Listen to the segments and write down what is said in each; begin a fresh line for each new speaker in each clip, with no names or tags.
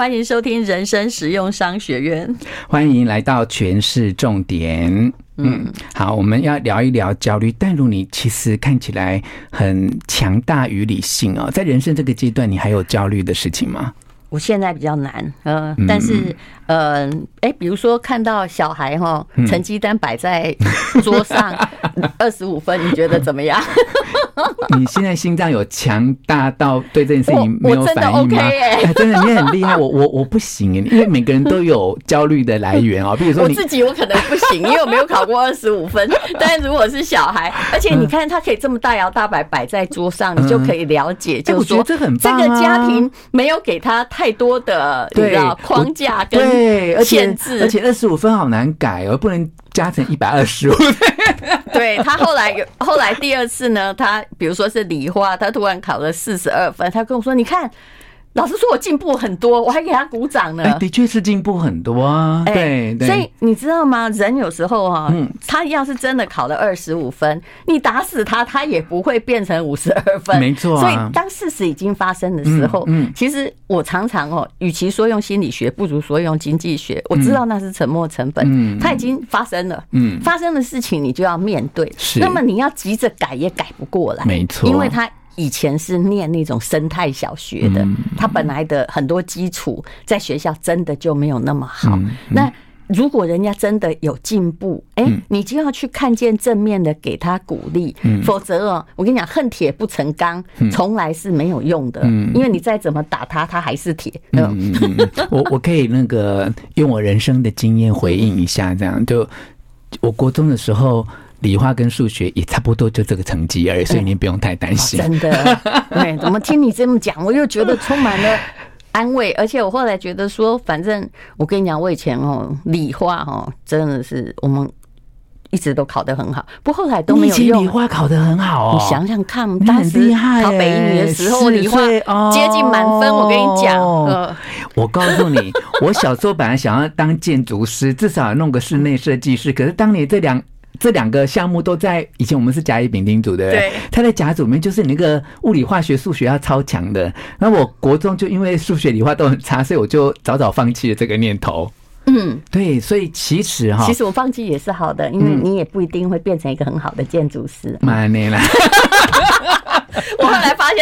欢迎收听人生实用商学院，
欢迎来到全市重点。嗯，好，我们要聊一聊焦虑。但如你其实看起来很强大与理性哦，在人生这个阶段，你还有焦虑的事情吗？
我现在比较难，呃，但是，呃，哎，比如说看到小孩哈，成绩单摆在桌上，二十五分，你觉得怎么样？
你现在心脏有强大到对这件事情没有反应吗？哎，真的，你很厉害，我我我不行，因为每个人都有焦虑的来源哦。比如说你
我自己，我可能不行，因为我没有考过二十五分。但是如果是小孩，而且你看他可以这么大摇大摆摆在桌上，你就可以了解，就是说这个家庭没有给他。太多的对框架跟限制，
而且二十五分好难改哦，不能加成一百二十五。
对，他后来有 后来第二次呢，他比如说是理化，他突然考了四十二分，他跟我说：“你看。”老师说我进步很多，我还给他鼓掌呢。
的确是进步很多啊。对，
所以你知道吗？人有时候哈，他要是真的考了二十五分，你打死他，他也不会变成五十二分。
没错。
所以当事实已经发生的时候，嗯其实我常常哦，与其说用心理学，不如说用经济学。我知道那是沉没成本，嗯它已经发生了。嗯，发生的事情你就要面对。是。那么你要急着改也改不过来。
没错。
因为他。以前是念那种生态小学的，他本来的很多基础在学校真的就没有那么好。那如果人家真的有进步，哎，你就要去看见正面的，给他鼓励。否则哦，我跟你讲，恨铁不成钢，从来是没有用的。因为你再怎么打他，他还是铁。嗯，
我我可以那个用我人生的经验回应一下，这样就我国中的时候。理化跟数学也差不多，就这个成绩而已，所以您不用太担心。
哦。真的，对，怎么听你这么讲，我又觉得充满了安慰。而且我后来觉得说，反正我跟你讲，我以前哦，理化哦，真的是我们一直都考得很好，不过后来都没有用。
理化考得很好哦，
你想想看，当时考北一女的时候，理化接近满分。我跟你讲，
我告诉你，我小时候本来想要当建筑师，至少弄个室内设计师。可是当年这两这两个项目都在以前，我们是甲乙丙丁组，对不对？他在甲组里面就是你那个物理、化学、数学要超强的。那我国中就因为数学、理化都很差，所以我就早早放弃了这个念头。嗯，对，所以其实哈，
其实我放弃也是好的，因为你也不一定会变成一个很好的建筑师。
妈呢啦！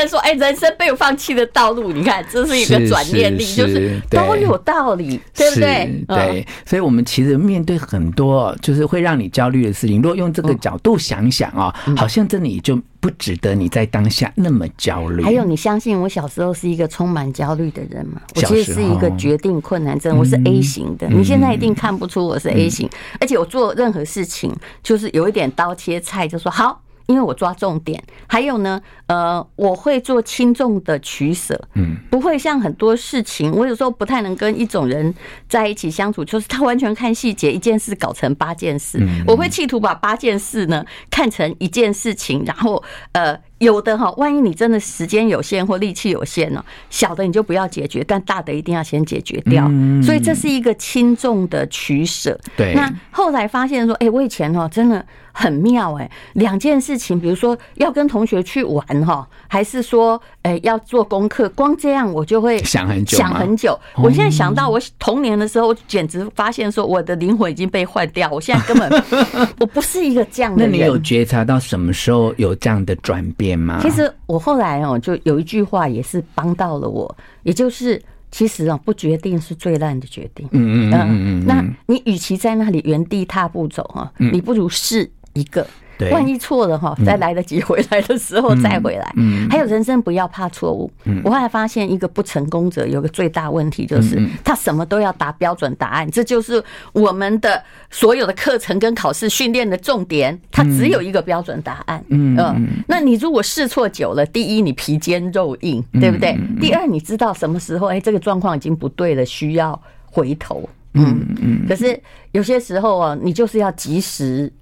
说，哎，人生没有放弃的道路，你看，这是一个转念力，就是都有道理，对不对？
对，所以，我们其实面对很多就是会让你焦虑的事情，如果用这个角度想想啊，好像真的也就不值得你在当下那么焦虑。
还有，你相信我小时候是一个充满焦虑的人吗？我其实是一个决定困难症，我是 A 型的。你现在一定看不出我是 A 型，而且我做任何事情就是有一点刀切菜，就说好。因为我抓重点，还有呢，呃，我会做轻重的取舍，嗯，不会像很多事情，我有时候不太能跟一种人在一起相处，就是他完全看细节，一件事搞成八件事，我会企图把八件事呢看成一件事情，然后呃。有的哈，万一你真的时间有限或力气有限呢，小的你就不要解决，但大的一定要先解决掉。所以这是一个轻重的取舍。对。那后来发现说，哎，我以前哦真的很妙哎，两件事情，比如说要跟同学去玩哈，还是说哎要做功课，光这样我就会想很久，想很久。我现在想到我童年的时候，简直发现说我的灵魂已经被换掉。我现在根本 我不是一个这样的人。
那你有觉察到什么时候有这样的转变？
其实我后来哦，就有一句话也是帮到了我，也就是其实啊，不决定是最烂的决定。嗯嗯嗯嗯。那你与其在那里原地踏步走啊，你不如试一个。对，万一错了哈，在来得及回来的时候再回来。嗯，还有人生不要怕错误。嗯，我后来发现一个不成功者有个最大问题就是他什么都要答标准答案，这就是我们的所有的课程跟考试训练的重点。他只有一个标准答案。嗯嗯，那你如果试错久了，第一你皮坚肉硬，对不对？第二你知道什么时候哎这个状况已经不对了，需要回头。嗯嗯。可是有些时候啊，你就是要及时。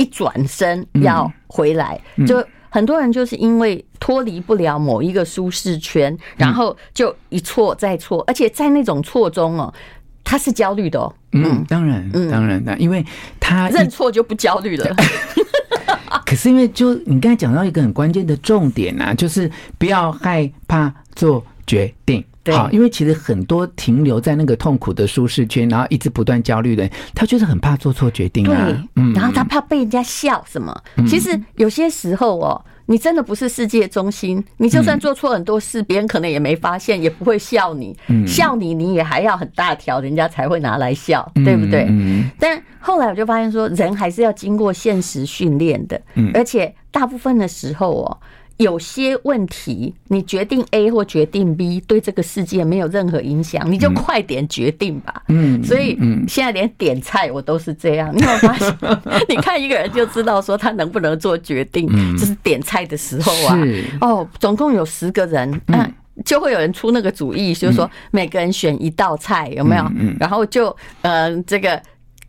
一转身要回来，就很多人就是因为脱离不了某一个舒适圈，然后就一错再错，而且在那种错中哦，他是焦虑的哦。
嗯，当然，当然的，因为他
认错就不焦虑了。
可是因为就你刚才讲到一个很关键的重点啊，就是不要害怕做决定。好，因为其实很多停留在那个痛苦的舒适圈，然后一直不断焦虑的人，他就是很怕做错决定啊。
对，嗯，然后他怕被人家笑什么。其实有些时候哦，你真的不是世界中心，你就算做错很多事，别人可能也没发现，也不会笑你。笑你，你也还要很大条，人家才会拿来笑，对不对？但后来我就发现说，人还是要经过现实训练的，而且大部分的时候哦。有些问题，你决定 A 或决定 B，对这个世界没有任何影响，你就快点决定吧。嗯，所以现在连点菜我都是这样。你有发现？你看一个人就知道说他能不能做决定，就是点菜的时候啊。哦，总共有十个人，嗯，就会有人出那个主意，就是说每个人选一道菜，有没有？然后就嗯，这个。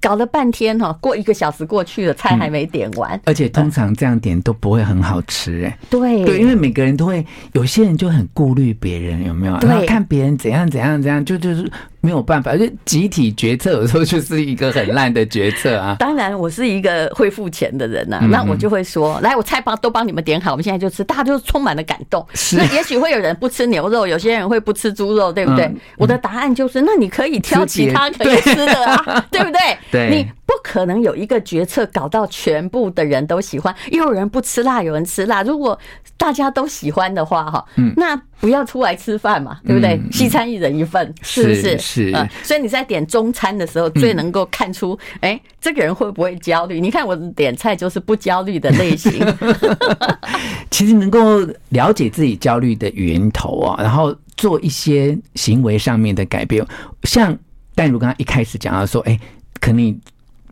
搞了半天哈，过一个小时过去了，菜还没点完，
而且通常这样点都不会很好吃哎。
对
对，因为每个人都会，有些人就很顾虑别人有没有，然后看别人怎样怎样怎样，就就是。没有办法，就集体决策有时候就是一个很烂的决策啊。
当然，我是一个会付钱的人呐、啊，那我就会说，来，我菜帮都帮你们点好，我们现在就吃，大家就充满了感动。是，那也许会有人不吃牛肉，有些人会不吃猪肉，对不对？我的答案就是，那你可以挑其他可以吃的啊，对不对？对，你不可能有一个决策搞到全部的人都喜欢，又有人不吃辣，有人吃辣。如果大家都喜欢的话，哈，那不要出来吃饭嘛，对不对？西餐一人一份，是不是？
是，
所以你在点中餐的时候，最能够看出，哎，这个人会不会焦虑？你看我点菜就是不焦虑的类型。
其实能够了解自己焦虑的源头啊，然后做一些行为上面的改变，像但如刚刚一开始讲到说，哎，可能。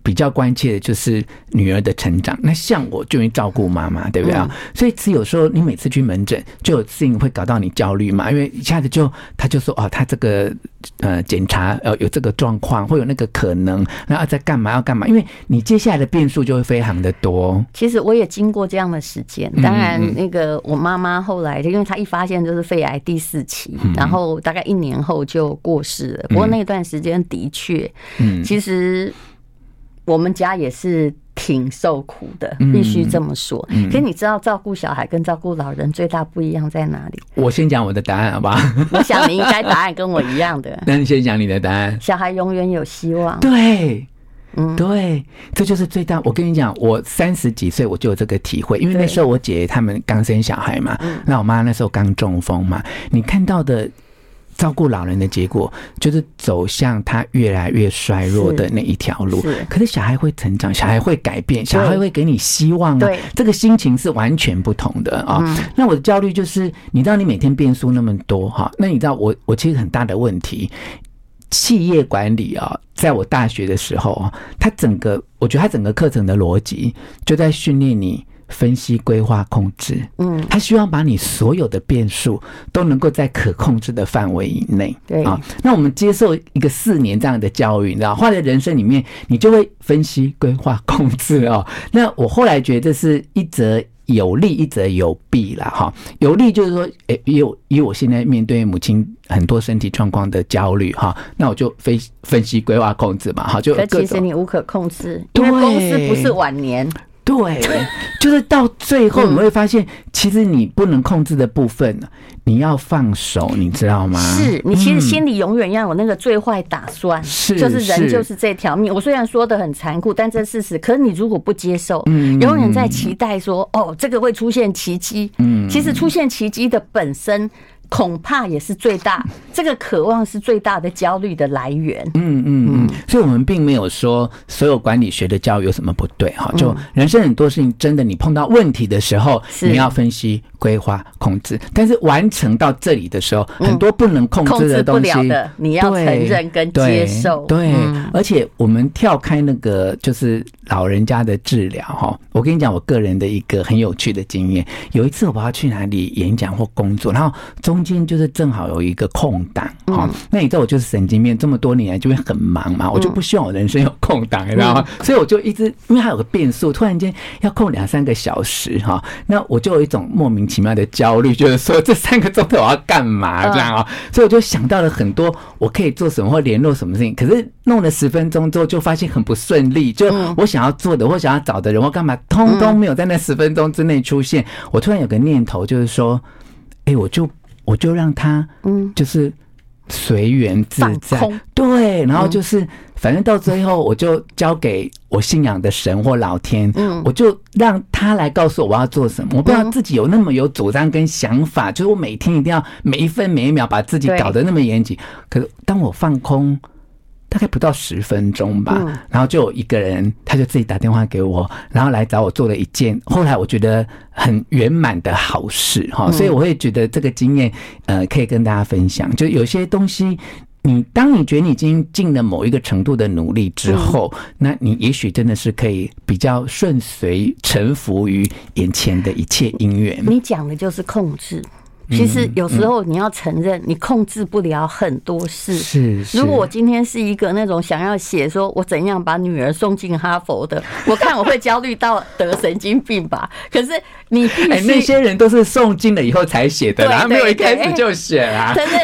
比较关切的就是女儿的成长。那像我就会照顾妈妈，对不对啊？所以只有时候你每次去门诊，就有事情会搞到你焦虑嘛。因为一下子就他就说哦，他这个呃检查呃有这个状况，会有那个可能，然后在干嘛要干嘛？因为你接下来的变数就会非常的多。
其实我也经过这样的时间。当然，那个我妈妈后来，因为她一发现就是肺癌第四期，然后大概一年后就过世了。不过那段时间的确，嗯，其实。我们家也是挺受苦的，必须这么说。可是你知道，照顾小孩跟照顾老人最大不一样在哪里？
我先讲我的答案，好不好？
我想你应该答案跟我一样的。
那你先讲你的答案。
小孩永远有希望。
对，嗯，对，这就是最大。我跟你讲，我三十几岁我就有这个体会，因为那时候我姐姐他们刚生小孩嘛，那我妈那时候刚中风嘛，你看到的。照顾老人的结果就是走向他越来越衰弱的那一条路。可是小孩会成长，小孩会改变，小孩会给你希望啊！这个心情是完全不同的啊。那我的焦虑就是，你知道，你每天变数那么多哈，那你知道我我其实很大的问题，企业管理啊，在我大学的时候啊，他整个我觉得他整个课程的逻辑就在训练你。分析、规划、控制，嗯，他希望把你所有的变数都能够在可控制的范围以内，对啊。那我们接受一个四年这样的教育，你知道，画在人生里面，你就会分析、规划、控制哦。那我后来觉得是一则有利，一则有弊啦。哈。有利就是说，诶，有以我现在面对母亲很多身体状况的焦虑哈，那我就分分析、规划、控制嘛，哈，就
其实你无可控制，因为公司不是晚年。
对，就是到最后你会发现，其实你不能控制的部分，你要放手，你知道吗？
是你其实心里永远要有那个最坏打算，是就是人就是这条命。我虽然说的很残酷，但这事实。可是你如果不接受，永远在期待说，哦，这个会出现奇迹。嗯，其实出现奇迹的本身。恐怕也是最大，这个渴望是最大的焦虑的来源。
嗯嗯嗯，所以我们并没有说所有管理学的教育有什么不对哈。就人生很多事情，真的你碰到问题的时候，你要分析、规划、控制。但是完成到这里的时候，很多不能控制的东西，
你要承认跟接受。
对，而且我们跳开那个就是老人家的治疗哈。我跟你讲，我个人的一个很有趣的经验。有一次我不知道去哪里演讲或工作，然后中。间就是正好有一个空档，好，那你知道我就是神经病，这么多年来就会很忙嘛，我就不希望我人生有空档，你知道吗？所以我就一直，因为它有个变数，突然间要空两三个小时哈，那我就有一种莫名其妙的焦虑，就是说这三个钟头我要干嘛这样啊？所以我就想到了很多我可以做什么或联络什么事情，可是弄了十分钟之后就发现很不顺利，就我想要做的或想要找的人或干嘛，通通没有在那十分钟之内出现。我突然有个念头，就是说，哎，我就。我就让他，嗯，就是随缘自在，对，然后就是。反正到最后，我就交给我信仰的神或老天，嗯，我就让他来告诉我我要做什么。我不要自己有那么有主张跟想法，就是我每天一定要每一分每一秒把自己搞得那么严谨。可是当我放空，大概不到十分钟吧，然后就有一个人，他就自己打电话给我，然后来找我做了一件后来我觉得很圆满的好事哈。所以我会觉得这个经验，呃，可以跟大家分享。就有些东西。你当你觉得你已经尽了某一个程度的努力之后，嗯、那你也许真的是可以比较顺随、臣服于眼前的一切因缘。
你讲的就是控制。其实有时候你要承认，你控制不了很多事。
是，
如果我今天是一个那种想要写说我怎样把女儿送进哈佛的，我看我会焦虑到得神经病吧。可是你必须，
那些人都是送进了以后才写的，然后没有一开始就写啊。
承认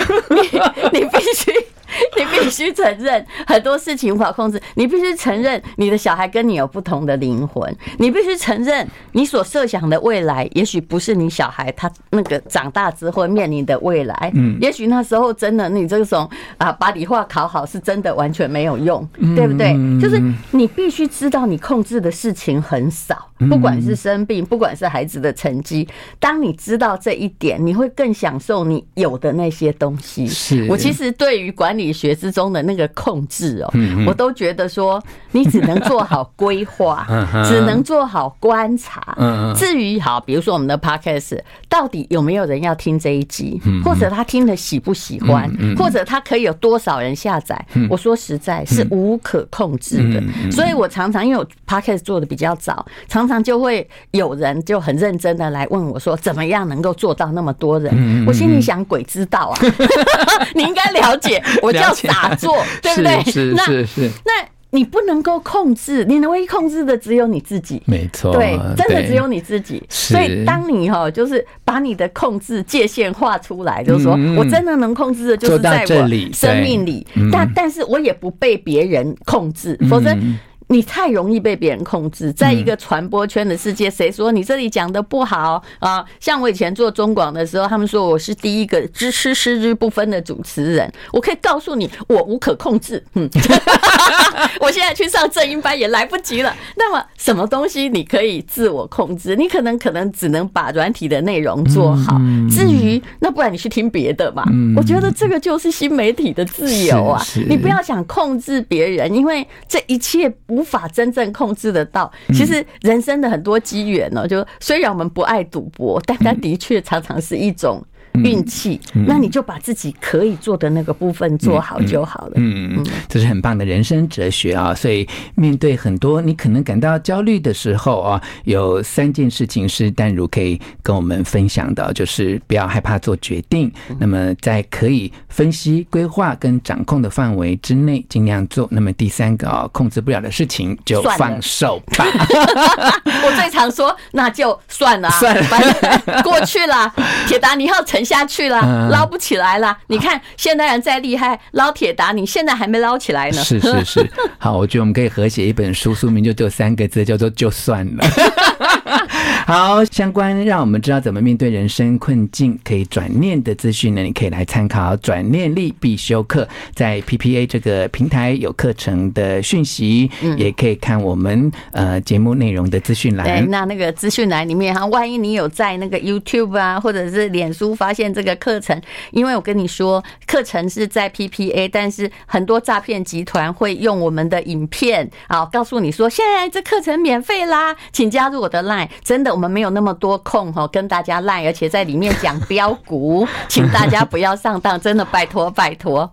你，你必须。你必须承认很多事情无法控制，你必须承认你的小孩跟你有不同的灵魂，你必须承认你所设想的未来，也许不是你小孩他那个长大之后面临的未来。嗯，也许那时候真的你这种啊，把理化考好是真的完全没有用，对不对？就是你必须知道你控制的事情很少，不管是生病，不管是孩子的成绩。当你知道这一点，你会更享受你有的那些东西。是我其实对于管理。理学之中的那个控制哦，我都觉得说，你只能做好规划，只能做好观察。至于好，比如说我们的 podcast 到底有没有人要听这一集，或者他听了喜不喜欢，或者他可以有多少人下载，我说实在是无可控制的。所以我常常因为我 podcast 做的比较早，常常就会有人就很认真的来问我说，怎么样能够做到那么多人？我心里想，鬼知道啊，你应该了解我。叫打坐，对不对？
是是是。
那你不能够控制，你能唯一控制的只有你自己。
没错，
对，真的只有你自己。所以，当你哈，就是把你的控制界限画出来，就是说我真的能控制的，就是在我生命里。但，但是我也不被别人控制，否则。你太容易被别人控制，在一个传播圈的世界，谁说你这里讲的不好啊？像我以前做中广的时候，他们说我是第一个知吃失之不分的主持人。我可以告诉你，我无可控制。嗯，我现在去上正音班也来不及了。那么，什么东西你可以自我控制？你可能可能只能把软体的内容做好。至于那，不然你去听别的嘛。我觉得这个就是新媒体的自由啊！你不要想控制别人，因为这一切。无法真正控制得到。其实人生的很多机缘呢，就虽然我们不爱赌博，但它的确常常是一种。运气，那你就把自己可以做的那个部分做好就好了。嗯嗯，这
是很棒的人生哲学啊！所以面对很多你可能感到焦虑的时候啊，有三件事情是淡如可以跟我们分享的，就是不要害怕做决定。那么在可以分析、规划跟掌控的范围之内，尽量做。那么第三个啊，控制不了的事情就放手吧。
说，那就算了，算了，反正过去了。铁达尼号沉下去了，捞不起来了。你看现代人再厉害，捞铁达尼现在还没捞起来呢。
是是是，好，我觉得我们可以合写一本书，书名就只有三个字，叫做“就算了”。好，相关让我们知道怎么面对人生困境，可以转念的资讯呢？你可以来参考转念力必修课，在 PPA 这个平台有课程的讯息，也可以看我们呃节目内容的资讯栏。
对，那那个资讯栏里面哈，万一你有在那个 YouTube 啊，或者是脸书发现这个课程，因为我跟你说，课程是在 PPA，但是很多诈骗集团会用我们的影片啊，告诉你说现在这课程免费啦，请加入我的 Line。真的，我们没有那么多空哈，跟大家赖而且在里面讲标股，请大家不要上当，真的拜托拜托。